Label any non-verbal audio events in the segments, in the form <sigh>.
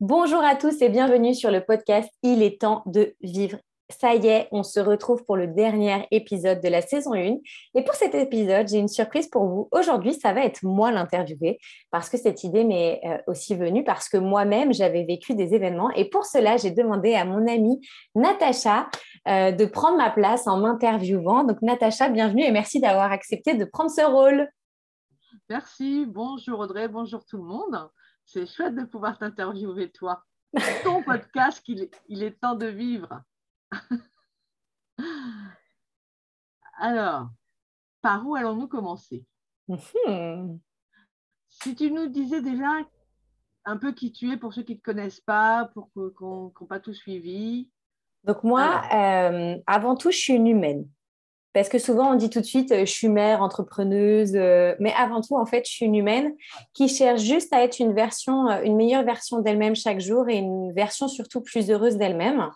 Bonjour à tous et bienvenue sur le podcast Il est temps de vivre. Ça y est, on se retrouve pour le dernier épisode de la saison 1. Et pour cet épisode, j'ai une surprise pour vous. Aujourd'hui, ça va être moi l'interviewer parce que cette idée m'est euh, aussi venue parce que moi-même, j'avais vécu des événements. Et pour cela, j'ai demandé à mon amie Natacha euh, de prendre ma place en m'interviewant. Donc, Natacha, bienvenue et merci d'avoir accepté de prendre ce rôle. Merci. Bonjour Audrey, bonjour tout le monde. C'est chouette de pouvoir t'interviewer, toi. Ton podcast, il, il est temps de vivre. <laughs> Alors, par où allons-nous commencer? Mhm. Si tu nous disais déjà un peu qui tu es pour ceux qui ne te connaissent pas, pour qu'on n'ait pas tout suivi. Donc moi, euh, avant tout, je suis une humaine. Parce que souvent, on dit tout de suite, euh, je suis mère, entrepreneuse, euh, mais avant tout, en fait, je suis une humaine qui cherche juste à être une version, euh, une meilleure version d'elle-même chaque jour et une version surtout plus heureuse d'elle-même.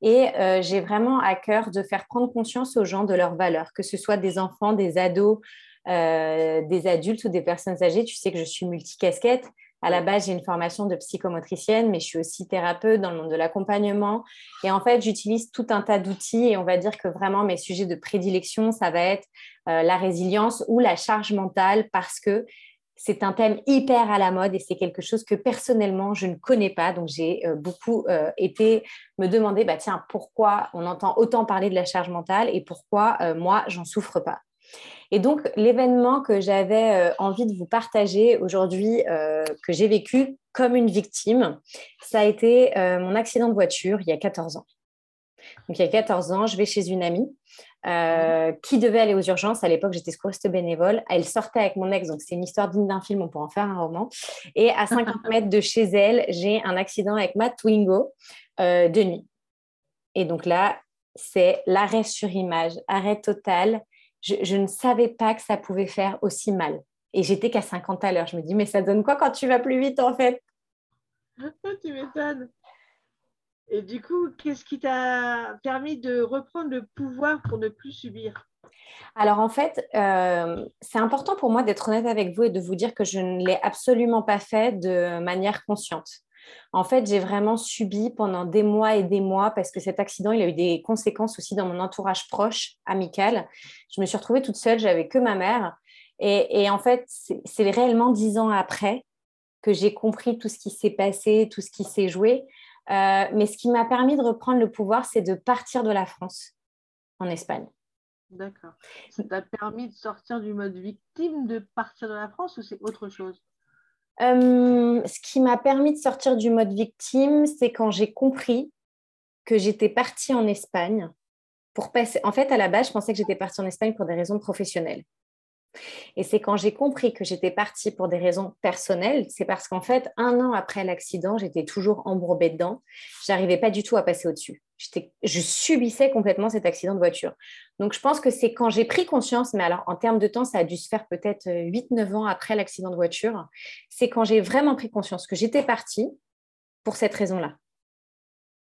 Et j'ai vraiment à cœur de faire prendre conscience aux gens de leurs valeurs, que ce soit des enfants, des ados, des adultes ou des personnes âgées. Tu sais que je suis multicasquette. À la base, j'ai une formation de psychomotricienne, mais je suis aussi thérapeute dans le monde de l'accompagnement. Et en fait, j'utilise tout un tas d'outils et on va dire que vraiment mes sujets de prédilection, ça va être euh, la résilience ou la charge mentale parce que c'est un thème hyper à la mode et c'est quelque chose que personnellement, je ne connais pas. Donc, j'ai euh, beaucoup euh, été me demander, bah, tiens, pourquoi on entend autant parler de la charge mentale et pourquoi moi, j'en souffre pas? Et donc, l'événement que j'avais euh, envie de vous partager aujourd'hui, euh, que j'ai vécu comme une victime, ça a été euh, mon accident de voiture il y a 14 ans. Donc, il y a 14 ans, je vais chez une amie qui devait aller aux urgences. À l'époque, j'étais secouriste bénévole. Elle sortait avec mon ex, donc c'est une histoire digne d'un film, on peut en faire un roman. Et à 50 <laughs> mètres de chez elle, j'ai un accident avec ma Twingo de nuit. Et donc là, c'est l'arrêt sur image, arrêt total je, ne savais pas que ça pouvait faire aussi mal. Et j'étais qu'à 50 à l'heure. Je me dis, mais ça donne quoi quand tu vas plus vite en fait? <laughs> Tu m'étonnes. Et du coup, qu'est-ce qui t'a permis de reprendre le pouvoir pour ne plus subir? Alors en fait, euh, c'est important pour moi d'être honnête avec vous et de vous dire que je ne l'ai absolument pas fait de manière consciente. En fait, j'ai vraiment subi pendant des mois et des mois parce que cet accident, il a eu des conséquences aussi dans mon entourage proche, amical. Je me suis retrouvée toute seule, j'avais que ma mère. Et, en fait, c'est réellement dix ans après que j'ai compris tout ce qui s'est passé, tout ce qui s'est joué. Euh, mais ce qui m'a permis de reprendre le pouvoir, c'est de partir de la France en Espagne. D'accord. Ça t'a permis de sortir du mode victime, de partir de la France ou c'est autre chose? Euh, ce qui m'a permis de sortir du mode victime, c'est quand j'ai compris que j'étais partie en Espagne pour passer. En fait, à la base, je pensais que j'étais partie en Espagne pour des raisons professionnelles. Et c'est quand j'ai compris que j'étais partie pour des raisons personnelles, c'est parce qu'en fait, un an après l'accident, j'étais toujours embourbée dedans. J'arrivais pas du tout à passer au-dessus. Je subissais complètement cet accident de voiture. Donc, je pense que c'est quand j'ai pris conscience, mais alors en termes de temps, ça a dû se faire peut-être 8-9 ans après l'accident de voiture. C'est quand j'ai vraiment pris conscience que j'étais partie pour cette raison-là.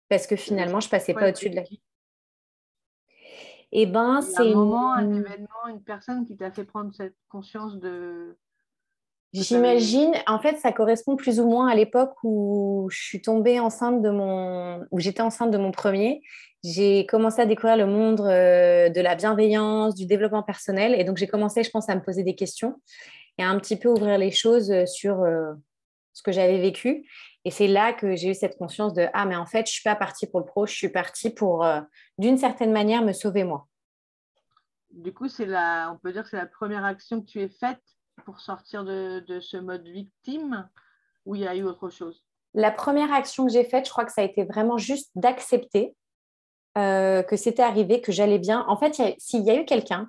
Parce que finalement, je passais pas au-dessus de la vie. Eh ben, c'est un moment, un événement, une personne qui t'a fait prendre cette conscience de. J'imagine, en fait, ça correspond plus ou moins à l'époque où je suis tombée enceinte de mon, où j'étais enceinte de mon premier. J'ai commencé à découvrir le monde euh, de la bienveillance, du développement personnel, et donc j'ai commencé, je pense, à me poser des questions et à un petit peu ouvrir les choses sur euh, ce que j'avais vécu. Et c'est là que j'ai eu cette conscience de ah mais en fait je suis pas partie pour le pro, je suis partie pour euh, d'une certaine manière me sauver moi. Du coup c'est la, on peut dire que c'est la première action que tu as faite pour sortir de, ce mode victime ou il y a eu autre chose? La première action que j'ai faite, je crois que ça a été vraiment juste d'accepter euh, que c'était arrivé, que j'allais bien. En fait, s'il y a eu quelqu'un,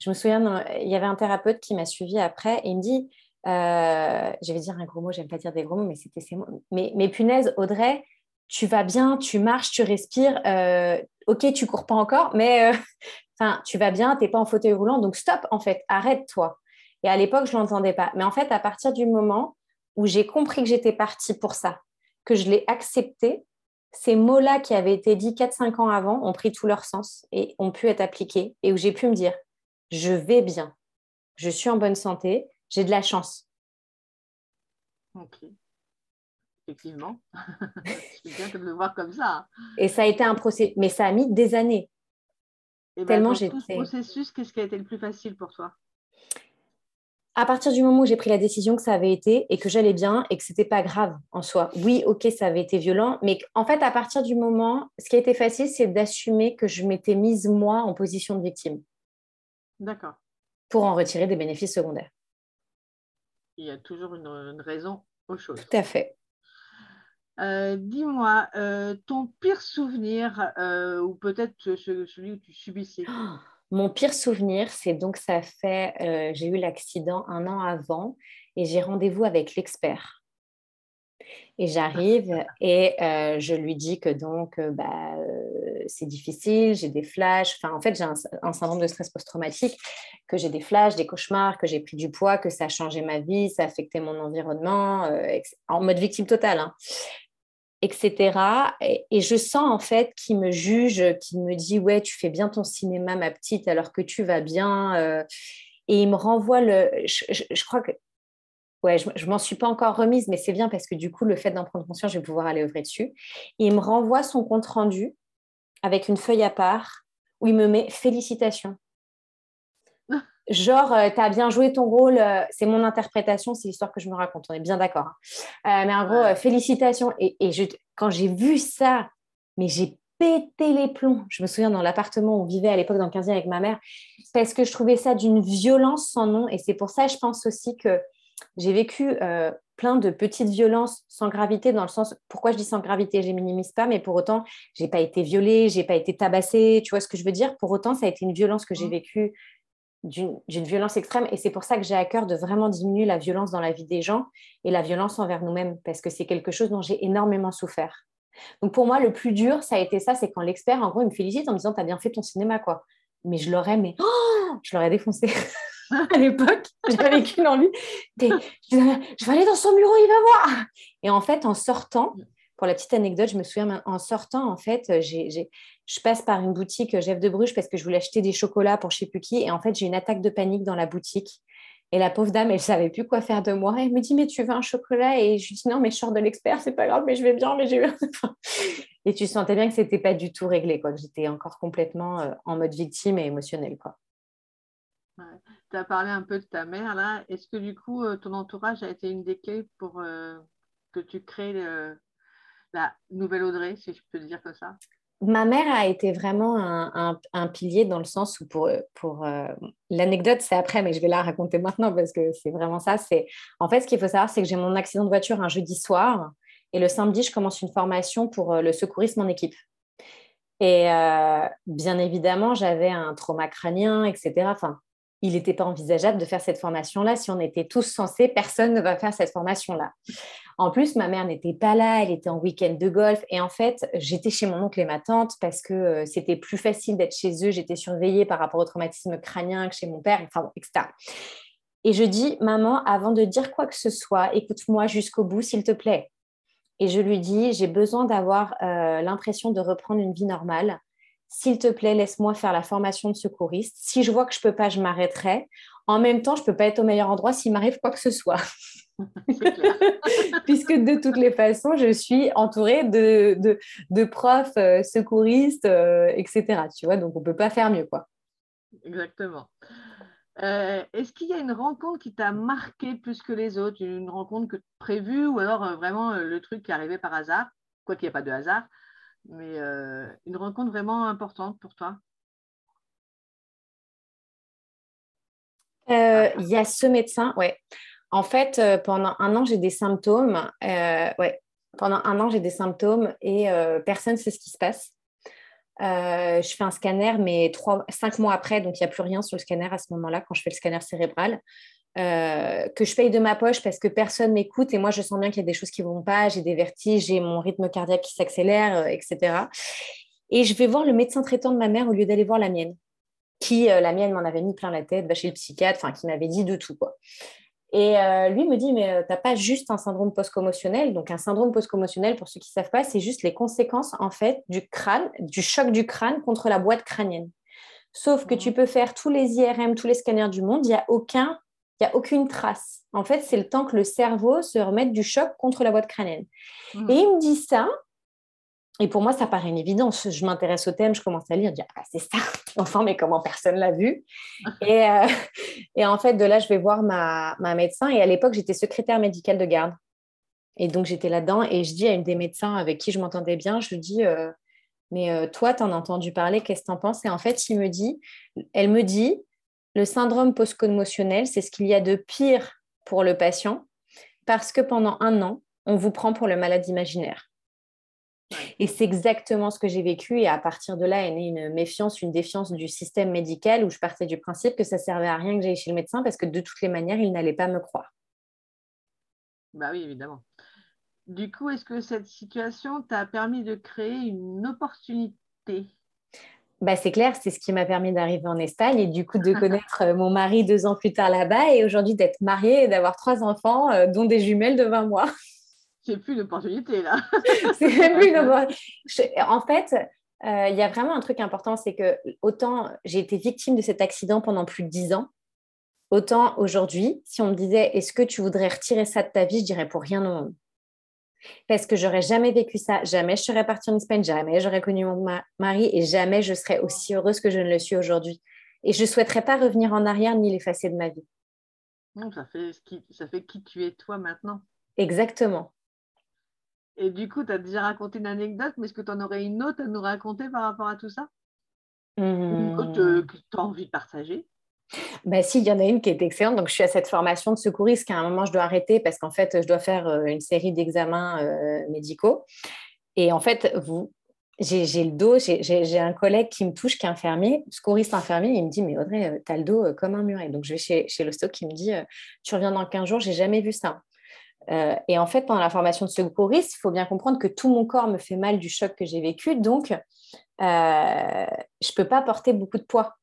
je me souviens, il y avait un thérapeute qui m'a suivi après et il me dit euh, je vais dire un gros mot, j'aime pas dire des gros mots, mais c'était ces mots. Mais, punaise, Audrey, tu vas bien, tu marches, tu respires. Euh, ok, tu cours pas encore, mais euh, <laughs> tu vas bien, tu n'es pas en fauteuil roulant, donc stop, en fait, arrête-toi. Et à l'époque, je l'entendais pas. Mais en fait, à partir du moment où j'ai compris que j'étais partie pour ça, que je l'ai accepté, ces mots-là qui avaient été dits 4-5 ans avant ont pris tout leur sens et ont pu être appliqués et où j'ai pu me dire, je vais bien, je suis en bonne santé, j'ai de la chance. Ok. effectivement. <laughs> C'est bien de le voir comme ça. Et ça a été un processus, mais ça a mis des années. Et ben, Tellement j'ai. Tout ce processus, qu'est-ce qui a été le plus facile pour toi? À partir du moment où j'ai pris la décision que ça avait été et que j'allais bien et que c'était pas grave en soi. Oui, ok, ça avait été violent, mais en fait, à partir du moment, ce qui a été facile, c'est d'assumer que je m'étais mise moi en position de victime. D'accord. Pour en retirer des bénéfices secondaires. Il y a toujours une, raison aux choses. Tout à fait. Euh, dis-moi, euh, ton pire souvenir, euh, ou peut-être celui où tu subissais <gasps> Mon pire souvenir, c'est donc ça fait, j'ai eu l'accident un an avant et j'ai rendez-vous avec l'expert. Et j'arrive et euh, je lui dis que donc euh, bah, c'est difficile, j'ai des flashs. Enfin, en fait, j'ai un, syndrome de stress post-traumatique, que j'ai des flashs, des cauchemars, que j'ai pris du poids, que ça a changé ma vie, ça a affecté mon environnement, en mode victime totale. Hein etc. Et, je sens en fait qu'il me juge, qu'il me dit ouais tu fais bien ton cinéma ma petite alors que tu vas bien. Euh. et il me renvoie le. Je, crois que ouais je, je m'en suis pas encore remise, mais c'est bien parce que du coup le fait d'en prendre conscience, je vais pouvoir aller œuvrer dessus. Et il me renvoie son compte rendu avec une feuille à part où il me met félicitations <laughs> genre, euh, tu as bien joué ton rôle, euh, c'est mon interprétation, c'est l'histoire que je me raconte, on est bien d'accord. Hein. Euh, mais en gros, félicitations. Et, quand j'ai vu ça, mais j'ai pété les plombs. Je me souviens dans l'appartement où on vivait à l'époque dans le 15e avec ma mère, parce que je trouvais ça d'une violence sans nom. Et c'est pour ça, je pense aussi que j'ai vécu plein de petites violences sans gravité, dans le sens, pourquoi je dis sans gravité, je les minimise pas, mais pour autant, j'ai pas été violée, j'ai pas été tabassée, tu vois ce que je veux dire? Pour autant, ça a été une violence que j'ai mmh. vécue d'une violence extrême. Et c'est pour ça que j'ai à cœur de vraiment diminuer la violence dans la vie des gens et la violence envers nous-mêmes, parce que c'est quelque chose dont j'ai énormément souffert. Donc pour moi, le plus dur, ça a été ça, c'est quand l'expert, en gros, il me félicite en me disant, tu as bien fait ton cinéma, quoi. Mais je l'aurais, mais oh, je l'aurais défoncé. <laughs> <laughs> à l'époque, j'avais <laughs> qu'une envie. Je vais aller dans son bureau, il va voir. Et en fait, en sortant, pour la petite anecdote, je me souviens, en sortant, en fait, je passe par une boutique Jeff de Bruges parce que je voulais acheter des chocolats pour je sais plus qui. Et en fait, j'ai une attaque de panique dans la boutique. Et la pauvre dame, elle ne savait plus quoi faire de moi. Elle me dit, mais tu veux un chocolat? Et je lui dis, non, mais je sors de l'expert, c'est pas grave, mais je vais bien, mais j'ai eu <laughs> Et tu sentais bien que c'était pas du tout réglé, quoi, que j'étais encore complètement euh, en mode victime et émotionnelle. Quoi. Tu as parlé un peu de ta mère, là. Est-ce que du coup, euh, ton entourage a été une des clés pour euh, que tu crées la nouvelle Audrey, si je peux le dire comme ça? Ma mère a été vraiment un, pilier dans le sens où pour, pour euh, l'anecdote c'est après mais je vais la raconter maintenant parce que c'est vraiment ça. C'est en fait ce qu'il faut savoir c'est que j'ai mon accident de voiture un jeudi soir et le samedi je commence une formation pour le secourisme en équipe. Et bien évidemment j'avais un trauma crânien etc il n'était pas envisageable de faire cette formation-là. Si on était tous censés, personne ne va faire cette formation-là. En plus, ma mère n'était pas là, elle était en week-end de golf. Et en fait, j'étais chez mon oncle et ma tante parce que euh, c'était plus facile d'être chez eux. J'étais surveillée par rapport au traumatisme crânien que chez mon père, enfin, etc. Et je dis, maman, avant de dire quoi que ce soit, écoute-moi jusqu'au bout, s'il te plaît. Et je lui dis, j'ai besoin d'avoir euh, l'impression de reprendre une vie normale s'il te plaît, laisse-moi faire la formation de secouriste. Si je vois que je ne peux pas, je m'arrêterai. En même temps, je ne peux pas être au meilleur endroit s'il m'arrive quoi que ce soit. <laughs> <laughs> Puisque de toutes les façons, je suis entourée de, de, profs, euh, secouristes, euh, etc. Tu vois, donc on ne peut pas faire mieux. quoi. Exactement. Euh, est-ce qu'il y a une rencontre qui t'a marqué plus que les autres, une rencontre que prévue ou alors vraiment le truc qui est arrivé par hasard, quoi qu'il n'y ait pas de hasard, mais euh, une rencontre vraiment importante pour toi euh, Il y a ce médecin, ouais. En fait, euh, pendant un an, j'ai des symptômes. ouais. Pendant un an, j'ai des symptômes et personne ne sait ce qui se passe. je fais un scanner, mais trois, cinq mois après, donc il n'y a plus rien sur le scanner à ce moment-là, quand je fais le scanner cérébral. Euh, que je paye de ma poche parce que personne m'écoute et moi je sens bien qu'il y a des choses qui vont pas, j'ai des vertiges, j'ai mon rythme cardiaque qui s'accélère, euh, etc. Et je vais voir le médecin traitant de ma mère au lieu d'aller voir la mienne, qui euh, la mienne m'en avait mis plein la tête, va chez le psychiatre, enfin qui m'avait dit de tout quoi. Et lui me dit, mais tu n'as pas juste un syndrome post-commotionnel. Donc, un syndrome post-commotionnel, pour ceux qui ne savent pas, c'est juste les conséquences, en fait, du crâne, du choc du crâne contre la boîte crânienne. Sauf que mmh. tu peux faire tous les IRM, tous les scanners du monde, il n'y a aucun il n'y a aucune trace. En fait, c'est le temps que le cerveau se remette du choc contre la boîte crânienne. Mmh. Et il me dit ça. Et pour moi, ça paraît une évidence. Je m'intéresse au thème, je commence à lire, je dis ah, c'est ça. <laughs> Enfin, mais comment personne l'a vu <laughs> et, euh, <laughs> et, en fait, de là, je vais voir ma, ma médecin. Et à l'époque, j'étais secrétaire médicale de garde. Et donc, j'étais là-dedans. Et je dis à une des médecins avec qui je m'entendais bien, je lui dis euh, mais euh, toi, tu en as entendu parler, qu'est-ce que tu en penses? Et en fait, il me dit, elle me dit, le syndrome post-commotionnel, c'est ce qu'il y a de pire pour le patient parce que pendant un an, on vous prend pour le malade imaginaire. Et c'est exactement ce que j'ai vécu. Et à partir de là est née une méfiance, une défiance du système médical où je partais du principe que ça servait à rien que j'aille chez le médecin parce que de toutes les manières, il n'allait pas me croire. Bah oui, évidemment. Du coup, est-ce que cette situation t'a permis de créer une opportunité bah, c'est clair, c'est ce qui m'a permis d'arriver en Espagne et du coup de <laughs> connaître euh, mon mari deux ans plus tard là-bas et aujourd'hui d'être mariée et d'avoir trois enfants, euh, dont des jumelles de 20 mois. <laughs> C'est plus d'opportunité là. <laughs> c'est plus d'opportunité. En fait, euh, il y a vraiment un truc important, c'est que autant j'ai été victime de cet accident pendant plus de dix ans, autant aujourd'hui, si on me disait est-ce que tu voudrais retirer ça de ta vie, je dirais pour rien au monde parce que j'aurais jamais vécu ça, jamais je serais partie en Espagne, jamais j'aurais connu mon mari et jamais je serais aussi heureuse que je ne le suis aujourd'hui. Et je ne souhaiterais pas revenir en arrière ni l'effacer de ma vie. Ça fait, qui, ça fait qui tu es toi maintenant. Exactement. Et du coup, tu as déjà raconté une anecdote, mais est-ce que tu en aurais une autre à nous raconter par rapport à tout ça? Une autre euh, que tu as envie de partager? Bah, si, il y en a une qui est excellente. Donc, je suis à cette formation de secouriste qu'à un moment, je dois arrêter parce qu'en fait, je dois faire euh, une série d'examens euh, médicaux. Et en fait, j'ai le dos, j'ai un collègue qui me touche, qui est infirmier, secouriste infirmier, il me dit, mais Audrey, euh, tu as le dos comme un muret. Donc, je vais chez, chez l'hosto qui me dit, tu reviens dans 15 jours, j'ai jamais vu ça. et en fait, pendant la formation de secouriste, il faut bien comprendre que tout mon corps me fait mal du choc que j'ai vécu. Donc, je ne peux pas porter beaucoup de poids.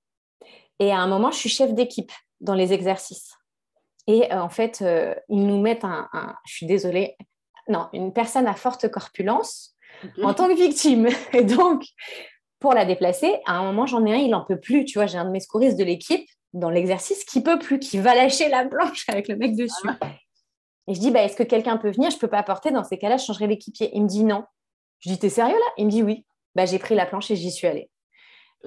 Et à un moment, je suis chef d'équipe dans les exercices. Et euh, en fait, euh, ils nous mettent un, je suis désolée, non, une personne à forte corpulence en tant que victime. <laughs> Et donc, pour la déplacer, à un moment, j'en ai un, il n'en peut plus. Tu vois, j'ai un de mes secouristes de l'équipe dans l'exercice qui peut plus, qui va lâcher la planche avec le mec dessus. Ah Et je dis, bah, est-ce que quelqu'un peut venir? Je ne peux pas porter. Dans ces cas-là, je changerai l'équipier. Il me dit non. Je dis, t'es sérieux là? Il me dit oui. Bah, j'ai pris la planche et j'y suis allée.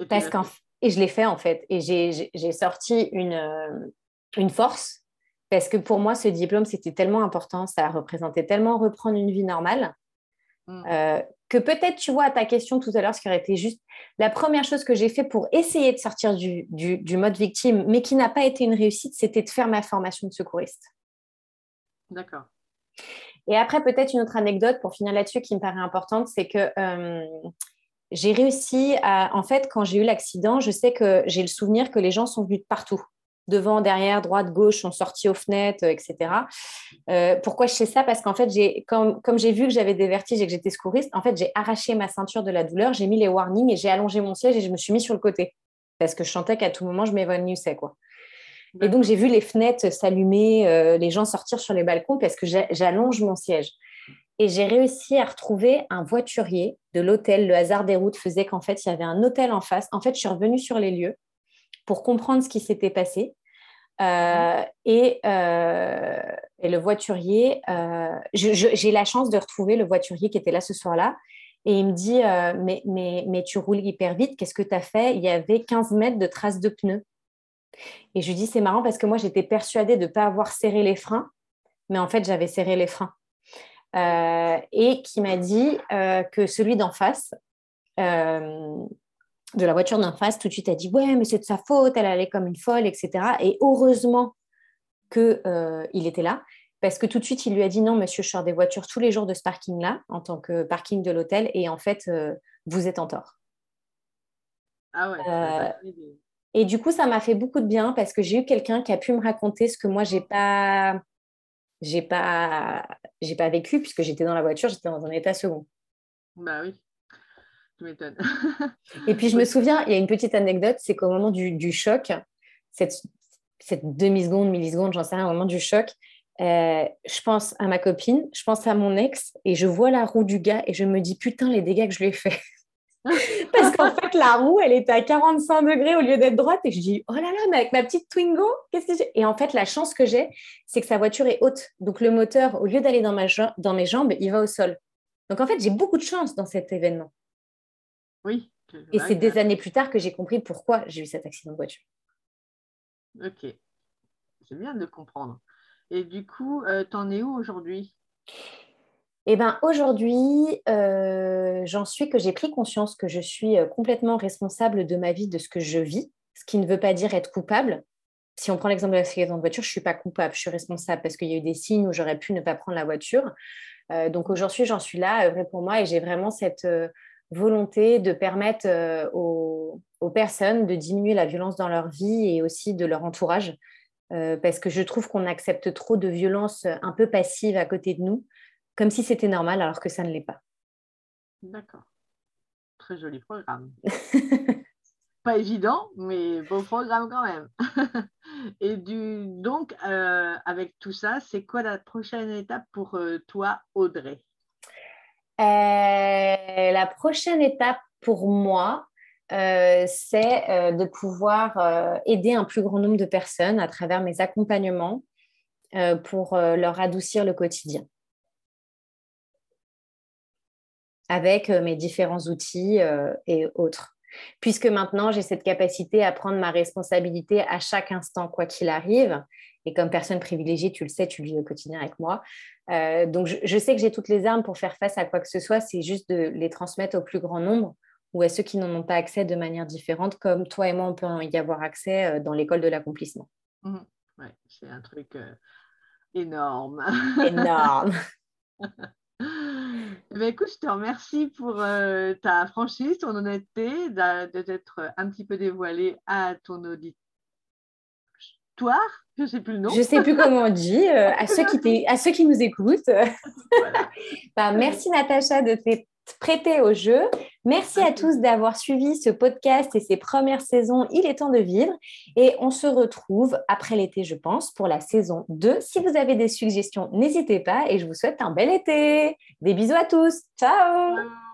Parce qu'en et je l'ai fait en fait. Et j'ai sorti une, euh, une force parce que pour moi, ce diplôme, c'était tellement important, ça représentait tellement reprendre une vie normale. Mm. Euh, que peut-être, tu vois, à ta question tout à l'heure, ce qui aurait été juste la première chose que j'ai fait pour essayer de sortir du, du, mode victime, mais qui n'a pas été une réussite, c'était de faire ma formation de secouriste. D'accord. Et après, peut-être une autre anecdote pour finir là-dessus qui me paraît importante, c'est que euh, j'ai réussi à. En fait, quand j'ai eu l'accident, je sais que j'ai le souvenir que les gens sont venus de partout. Devant, derrière, droite, gauche, sont sortis aux fenêtres, etc. Euh, pourquoi je sais ça? Parce qu'en fait, comme, comme j'ai vu que j'avais des vertiges et que j'étais secouriste, en fait, j'ai arraché ma ceinture de la douleur, j'ai mis les warnings et j'ai allongé mon siège et je me suis mis sur le côté. Parce que je sentais qu'à tout moment, je m'évanouissais. Quoi. Et donc, j'ai vu les fenêtres s'allumer, euh, les gens sortir sur les balcons parce que j'allonge mon siège. Et j'ai réussi à retrouver un voiturier de l'hôtel. Le hasard des routes faisait qu'en fait, il y avait un hôtel en face. En fait, je suis revenue sur les lieux pour comprendre ce qui s'était passé. Euh, et, euh, et, le voiturier, euh, j'ai la chance de retrouver le voiturier qui était là ce soir-là. Et il me dit, mais, mais, mais tu roules hyper vite, qu'est-ce que tu as fait? Il y avait 15 mètres de traces de pneus. Et je lui dis, c'est marrant parce que moi, j'étais persuadée de ne pas avoir serré les freins, mais en fait, j'avais serré les freins. Euh, et qui m'a dit euh, que celui d'en face, euh, de la voiture d'en face, tout de suite a dit Ouais, mais c'est de sa faute, elle allait comme une folle, etc. Et heureusement qu'il était là, parce que tout de suite, il lui a dit Non, monsieur, je sors des voitures tous les jours de ce parking-là, en tant que parking de l'hôtel, et en fait, vous êtes en tort. Ah ouais. et du coup, ça m'a fait beaucoup de bien parce que j'ai eu quelqu'un qui a pu me raconter ce que moi, j'ai pas j'ai pas j'ai pas vécu puisque j'étais dans la voiture, j'étais dans un état second. Bah oui, tu m'étonnes. et puis je me souviens, il y a une petite anecdote, c'est qu'au moment du, choc, cette, cette demi-seconde, milliseconde, j'en sais rien, au moment du choc, euh, je pense à ma copine, je pense à mon ex et je vois la roue du gars et je me dis putain les dégâts que je lui ai fait. Parce qu'en fait, la roue, elle était à 45 degrés au lieu d'être droite. Et je dis, oh là là, mais avec ma petite Twingo, qu'est-ce que j'ai? Et en fait, la chance que j'ai, c'est que sa voiture est haute. Donc, le moteur, au lieu d'aller dans, dans mes jambes, il va au sol. Donc, en fait, j'ai beaucoup de chance dans cet événement. Oui. Et c'est des années plus tard que j'ai compris pourquoi j'ai eu cet accident de voiture. Ok. C'est bien de comprendre. Et du coup, euh, t'en es où aujourd'hui? Eh bien, aujourd'hui, euh, j'en suis que j'ai pris conscience que je suis euh, complètement responsable de ma vie, de ce que je vis, ce qui ne veut pas dire être coupable. Si on prend l'exemple de l'accident de voiture, je ne suis pas coupable, je suis responsable parce qu'il y a eu des signes où j'aurais pu ne pas prendre la voiture. donc aujourd'hui, j'en suis là, vrai pour moi, et j'ai vraiment cette volonté de permettre aux, aux, personnes de diminuer la violence dans leur vie et aussi de leur entourage. parce que je trouve qu'on accepte trop de violences un peu passives à côté de nous comme si c'était normal alors que ça ne l'est pas. D'accord. Très joli programme. <laughs> pas évident, mais beau programme quand même. <laughs> Et du, donc, euh, avec tout ça, c'est quoi la prochaine étape pour euh, toi, Audrey? Euh, La prochaine étape pour moi, c'est de pouvoir aider un plus grand nombre de personnes à travers mes accompagnements pour leur adoucir le quotidien. Avec euh, mes différents outils euh, et autres. Puisque maintenant, j'ai cette capacité à prendre ma responsabilité à chaque instant, quoi qu'il arrive. Et comme personne privilégiée, tu le sais, tu le vis au quotidien avec moi. Euh, donc, je, sais que j'ai toutes les armes pour faire face à quoi que ce soit. C'est juste de les transmettre au plus grand nombre ou à ceux qui n'en ont pas accès de manière différente, comme toi et moi, on peut y avoir accès dans l'école de l'accomplissement. Mmh. Oui, c'est un truc énorme. énorme. <laughs> Eh ben, écoute, je te remercie pour euh, ta franchise, ton honnêteté, de, t'être un petit peu dévoilée à ton auditoire. Je ne sais plus le nom. Je ne sais plus comment on dit. Euh, à, <laughs> ceux qui à ceux qui nous écoutent. <laughs> bah, merci Natacha de t'être prêtée au jeu. Merci à tous d'avoir suivi ce podcast et ces premières saisons. Il est temps de vivre. Et on se retrouve après l'été, je pense, pour la saison 2. Si vous avez des suggestions, n'hésitez pas et je vous souhaite un bel été. Des bisous à tous. Ciao